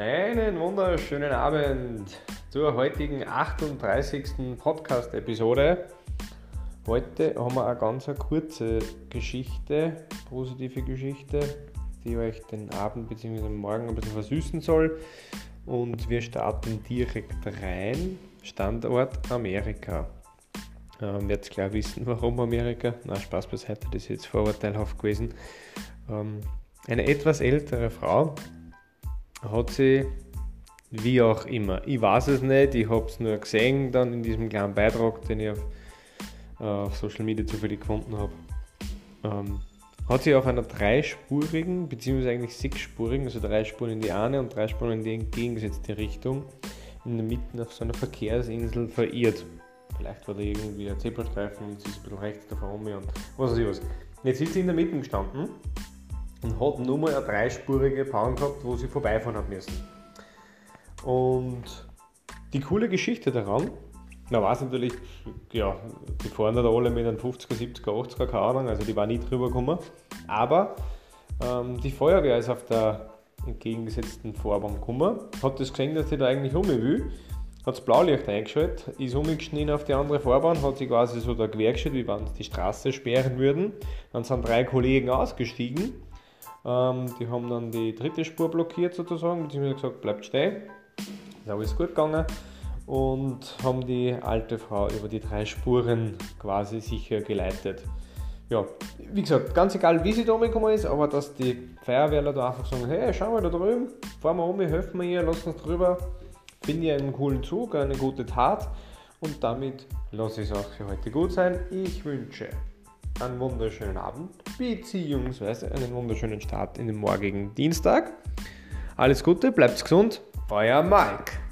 Einen wunderschönen Abend zur heutigen 38. Podcast-Episode. Heute haben wir eine ganz kurze Geschichte, positive Geschichte, die euch den Abend bzw. Morgen ein bisschen versüßen soll. Und wir starten direkt rein. Standort Amerika. Ähm, werdet klar wissen, warum Amerika. Na, Spaß beiseite, das ist jetzt vorurteilhaft gewesen. Ähm, eine etwas ältere Frau hat sie, wie auch immer, ich weiß es nicht, ich habe es nur gesehen dann in diesem kleinen Beitrag, den ich auf, äh, auf Social Media zufällig gefunden habe, ähm, hat sie auf einer dreispurigen, beziehungsweise eigentlich sechsspurigen, also drei Spuren in die eine und drei Spuren in die entgegengesetzte Richtung, in der Mitte auf so einer Verkehrsinsel verirrt. Vielleicht war da irgendwie ein Zebrastreifen und sie ist ein bisschen rechts davon um und was weiß ich was. Jetzt ist sie in der Mitte gestanden und hat nur mal eine dreispurige Bahn gehabt, wo sie vorbeifahren hat müssen. Und die coole Geschichte daran, man weiß natürlich, ja, die fahren da alle mit einem 50er, 70er, 80er, keine Ahnung, also die war nie drüber gekommen. Aber ähm, die Feuerwehr ist auf der entgegengesetzten Fahrbahn gekommen, hat das gesehen, dass sie da eigentlich um will, hat das Blaulicht eingeschaltet, ist umgeschnitten auf die andere Fahrbahn, hat sich quasi so da quergestellt, wie wenn sie die Straße sperren würden. Dann sind drei Kollegen ausgestiegen ähm, die haben dann die dritte Spur blockiert sozusagen, beziehungsweise gesagt, bleibt stehen. Ist alles gut gegangen und haben die alte Frau über die drei Spuren quasi sicher geleitet. Ja, wie gesagt, ganz egal wie sie da gekommen ist, aber dass die Feuerwehrler da einfach sagen, hey, schau mal da drüben, fahren wir um, helfen wir ihr, lass uns drüber, finde ich einen coolen Zug, eine gute Tat und damit lasse ich es auch für heute gut sein. Ich wünsche einen wunderschönen Abend beziehungsweise einen wunderschönen Start in den morgigen Dienstag. Alles Gute, bleibt gesund, euer Mike.